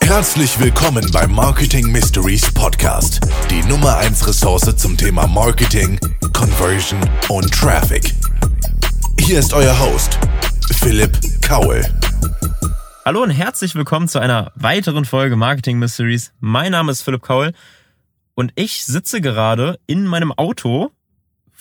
Herzlich willkommen beim Marketing Mysteries Podcast, die Nummer 1 Ressource zum Thema Marketing, Conversion und Traffic. Hier ist euer Host, Philipp Kaul. Hallo und herzlich willkommen zu einer weiteren Folge Marketing Mysteries. Mein Name ist Philipp Kaul und ich sitze gerade in meinem Auto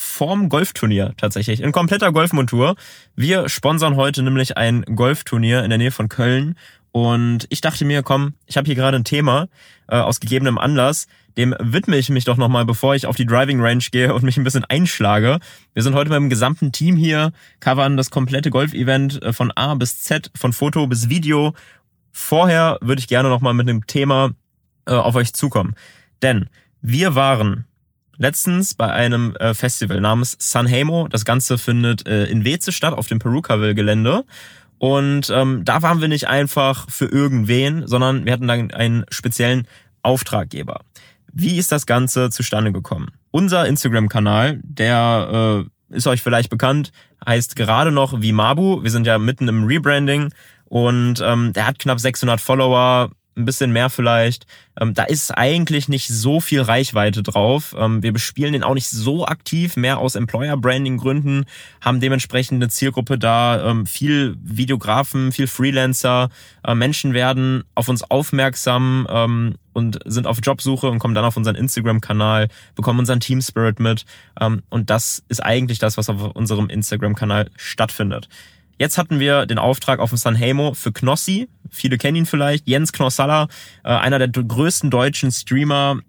vorm Golfturnier tatsächlich, in kompletter Golfmontur. Wir sponsern heute nämlich ein Golfturnier in der Nähe von Köln und ich dachte mir, komm, ich habe hier gerade ein Thema äh, aus gegebenem Anlass, dem widme ich mich doch nochmal, bevor ich auf die Driving Range gehe und mich ein bisschen einschlage. Wir sind heute beim gesamten Team hier, covern das komplette Golf-Event äh, von A bis Z, von Foto bis Video. Vorher würde ich gerne nochmal mit einem Thema äh, auf euch zukommen. Denn wir waren letztens bei einem äh, Festival namens Sanhemo. Das Ganze findet äh, in Weze statt, auf dem Perukaville-Gelände. Und ähm, da waren wir nicht einfach für irgendwen, sondern wir hatten dann einen speziellen Auftraggeber. Wie ist das Ganze zustande gekommen? Unser Instagram-Kanal, der äh, ist euch vielleicht bekannt, heißt gerade noch Vimabu. Wir sind ja mitten im Rebranding und ähm, der hat knapp 600 Follower, ein bisschen mehr vielleicht. Ähm, da ist eigentlich nicht so viel Reichweite drauf. Ähm, wir bespielen den auch nicht so aktiv, mehr aus Employer-Branding-Gründen, haben dementsprechend eine Zielgruppe da, ähm, viel Videografen, viel Freelancer. Äh, Menschen werden auf uns aufmerksam ähm, und sind auf Jobsuche und kommen dann auf unseren Instagram-Kanal, bekommen unseren Team Spirit mit. Ähm, und das ist eigentlich das, was auf unserem Instagram-Kanal stattfindet. Jetzt hatten wir den Auftrag auf dem Sanhemo für Knossi. Viele kennen ihn vielleicht. Jens Knossalla, äh, einer der größten deutschen Streamer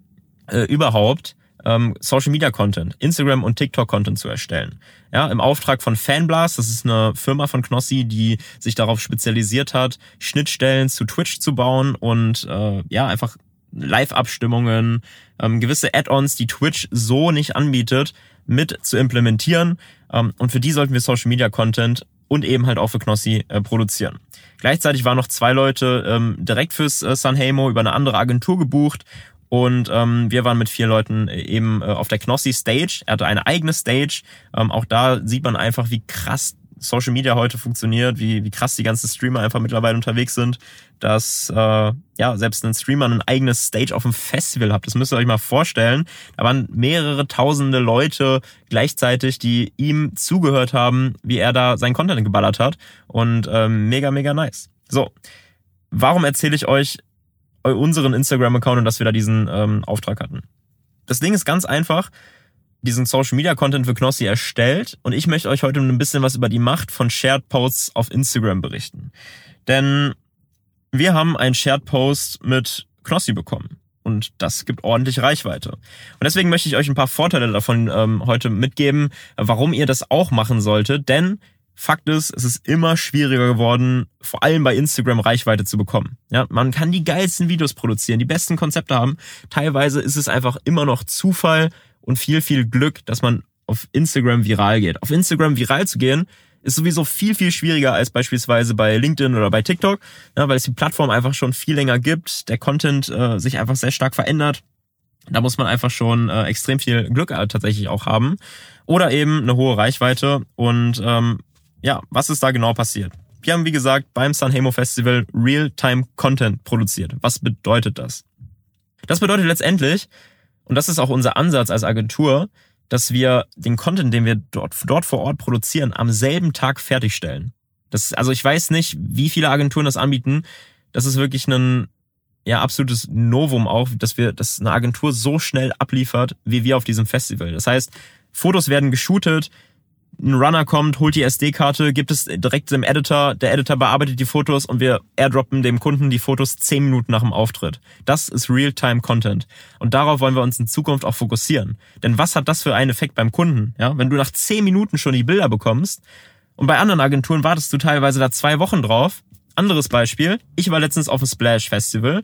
äh, überhaupt. Ähm, Social Media Content, Instagram und TikTok Content zu erstellen. Ja, im Auftrag von Fanblast, das ist eine Firma von Knossi, die sich darauf spezialisiert hat, Schnittstellen zu Twitch zu bauen und äh, ja, einfach Live-Abstimmungen, ähm, gewisse Add-ons, die Twitch so nicht anbietet, mit zu implementieren. Ähm, und für die sollten wir Social Media Content und eben halt auch für Knossi äh, produzieren. Gleichzeitig waren noch zwei Leute ähm, direkt fürs äh, Sanhemo über eine andere Agentur gebucht und ähm, wir waren mit vier Leuten äh, eben äh, auf der Knossi Stage. Er hatte eine eigene Stage. Ähm, auch da sieht man einfach, wie krass Social Media heute funktioniert, wie, wie krass die ganzen Streamer einfach mittlerweile unterwegs sind, dass äh, ja selbst ein Streamer ein eigenes Stage auf dem Festival hat. Das müsst ihr euch mal vorstellen. Da waren mehrere tausende Leute gleichzeitig, die ihm zugehört haben, wie er da sein Content geballert hat. Und ähm, mega, mega nice. So, warum erzähle ich euch unseren Instagram-Account und dass wir da diesen ähm, Auftrag hatten? Das Ding ist ganz einfach diesen Social Media Content für Knossi erstellt und ich möchte euch heute ein bisschen was über die Macht von Shared Posts auf Instagram berichten. Denn wir haben einen Shared Post mit Knossi bekommen und das gibt ordentlich Reichweite. Und deswegen möchte ich euch ein paar Vorteile davon ähm, heute mitgeben, warum ihr das auch machen solltet, denn Fakt ist, es ist immer schwieriger geworden, vor allem bei Instagram Reichweite zu bekommen. Ja, man kann die geilsten Videos produzieren, die besten Konzepte haben. Teilweise ist es einfach immer noch Zufall, und viel, viel Glück, dass man auf Instagram viral geht. Auf Instagram viral zu gehen, ist sowieso viel, viel schwieriger als beispielsweise bei LinkedIn oder bei TikTok, ja, weil es die Plattform einfach schon viel länger gibt, der Content äh, sich einfach sehr stark verändert. Da muss man einfach schon äh, extrem viel Glück äh, tatsächlich auch haben. Oder eben eine hohe Reichweite. Und ähm, ja, was ist da genau passiert? Wir haben, wie gesagt, beim Sanhemo Festival Real-Time Content produziert. Was bedeutet das? Das bedeutet letztendlich, und das ist auch unser Ansatz als Agentur, dass wir den Content, den wir dort, dort vor Ort produzieren, am selben Tag fertigstellen. Das, also ich weiß nicht, wie viele Agenturen das anbieten. Das ist wirklich ein ja absolutes Novum auch, dass wir, dass eine Agentur so schnell abliefert, wie wir auf diesem Festival. Das heißt, Fotos werden geshootet, ein Runner kommt, holt die SD-Karte, gibt es direkt dem Editor, der Editor bearbeitet die Fotos und wir airdroppen dem Kunden die Fotos zehn Minuten nach dem Auftritt. Das ist Real-Time-Content. Und darauf wollen wir uns in Zukunft auch fokussieren. Denn was hat das für einen Effekt beim Kunden? Ja, wenn du nach zehn Minuten schon die Bilder bekommst und bei anderen Agenturen wartest du teilweise da zwei Wochen drauf. Anderes Beispiel, ich war letztens auf dem Splash Festival.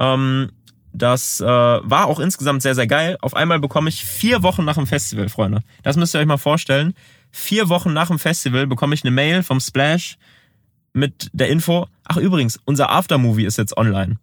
Ähm, das äh, war auch insgesamt sehr, sehr geil. Auf einmal bekomme ich vier Wochen nach dem Festival, Freunde. Das müsst ihr euch mal vorstellen Vier Wochen nach dem Festival bekomme ich eine Mail vom Splash mit der Info, ach übrigens, unser Aftermovie ist jetzt online.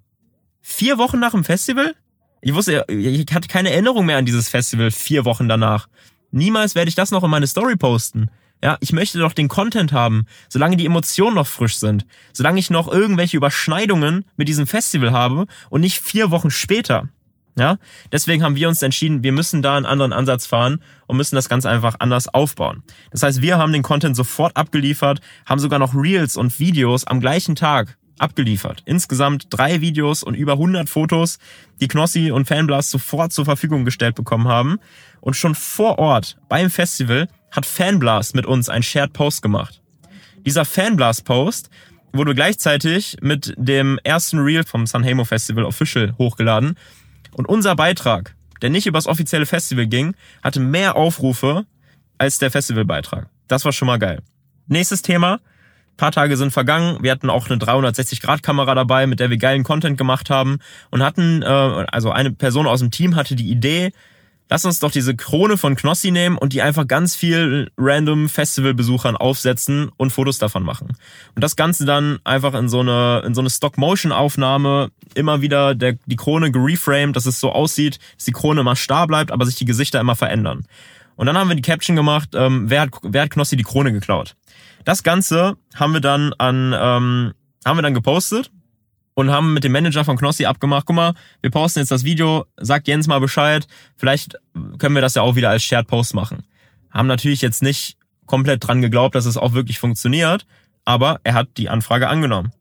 Vier Wochen nach dem Festival? Ich wusste, ich hatte keine Erinnerung mehr an dieses Festival vier Wochen danach. Niemals werde ich das noch in meine Story posten. Ja, ich möchte doch den Content haben, solange die Emotionen noch frisch sind, solange ich noch irgendwelche Überschneidungen mit diesem Festival habe und nicht vier Wochen später. Ja, deswegen haben wir uns entschieden, wir müssen da einen anderen Ansatz fahren und müssen das ganz einfach anders aufbauen. Das heißt, wir haben den Content sofort abgeliefert, haben sogar noch Reels und Videos am gleichen Tag abgeliefert. Insgesamt drei Videos und über 100 Fotos, die Knossi und Fanblast sofort zur Verfügung gestellt bekommen haben. Und schon vor Ort beim Festival hat Fanblast mit uns einen Shared Post gemacht. Dieser Fanblast Post wurde gleichzeitig mit dem ersten Reel vom Sanremo Festival Official hochgeladen und unser Beitrag, der nicht übers offizielle Festival ging, hatte mehr Aufrufe als der Festivalbeitrag. Das war schon mal geil. Nächstes Thema. Ein paar Tage sind vergangen. Wir hatten auch eine 360-Grad-Kamera dabei, mit der wir geilen Content gemacht haben und hatten, äh, also eine Person aus dem Team hatte die Idee, lass uns doch diese Krone von Knossi nehmen und die einfach ganz viel random Festivalbesuchern aufsetzen und Fotos davon machen. Und das Ganze dann einfach in so eine, in so eine Stop-Motion-Aufnahme immer wieder der, die Krone gereframed, dass es so aussieht, dass die Krone immer starr bleibt, aber sich die Gesichter immer verändern. Und dann haben wir die Caption gemacht, ähm, wer, hat, wer hat Knossi die Krone geklaut? Das Ganze haben wir dann an, ähm, haben wir dann gepostet und haben mit dem Manager von Knossi abgemacht, guck mal, wir posten jetzt das Video, sagt Jens mal Bescheid, vielleicht können wir das ja auch wieder als Shared Post machen. Haben natürlich jetzt nicht komplett dran geglaubt, dass es auch wirklich funktioniert, aber er hat die Anfrage angenommen.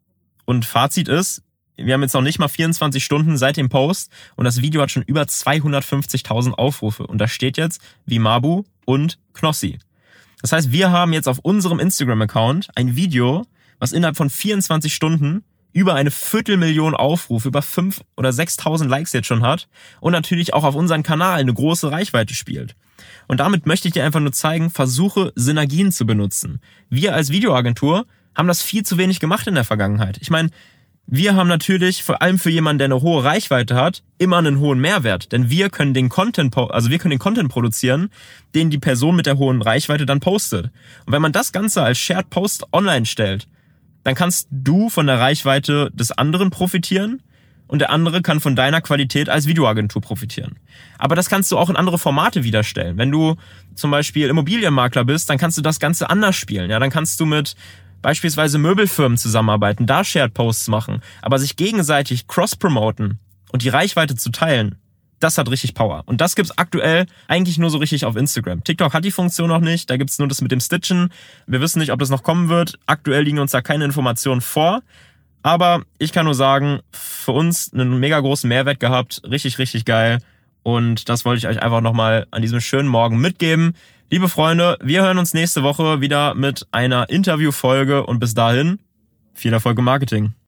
Und Fazit ist, wir haben jetzt noch nicht mal 24 Stunden seit dem Post und das Video hat schon über 250.000 Aufrufe und da steht jetzt Vimabu und Knossi. Das heißt, wir haben jetzt auf unserem Instagram-Account ein Video, was innerhalb von 24 Stunden über eine Viertelmillion Aufrufe, über fünf oder 6.000 Likes jetzt schon hat und natürlich auch auf unseren Kanal eine große Reichweite spielt. Und damit möchte ich dir einfach nur zeigen, versuche Synergien zu benutzen. Wir als Videoagentur haben das viel zu wenig gemacht in der Vergangenheit. Ich meine, wir haben natürlich vor allem für jemanden, der eine hohe Reichweite hat, immer einen hohen Mehrwert, denn wir können den Content, also wir können den Content produzieren, den die Person mit der hohen Reichweite dann postet. Und wenn man das Ganze als Shared Post online stellt, dann kannst du von der Reichweite des anderen profitieren und der andere kann von deiner Qualität als Videoagentur profitieren. Aber das kannst du auch in andere Formate wiederstellen. Wenn du zum Beispiel Immobilienmakler bist, dann kannst du das Ganze anders spielen. Ja, dann kannst du mit beispielsweise Möbelfirmen zusammenarbeiten, da Shared Posts machen, aber sich gegenseitig cross-promoten und die Reichweite zu teilen, das hat richtig Power. Und das gibt's aktuell eigentlich nur so richtig auf Instagram. TikTok hat die Funktion noch nicht, da gibt's nur das mit dem Stitchen. Wir wissen nicht, ob das noch kommen wird. Aktuell liegen uns da keine Informationen vor. Aber ich kann nur sagen, für uns einen mega großen Mehrwert gehabt. Richtig, richtig geil. Und das wollte ich euch einfach nochmal an diesem schönen Morgen mitgeben. Liebe Freunde, wir hören uns nächste Woche wieder mit einer Interviewfolge und bis dahin viel Erfolg im Marketing.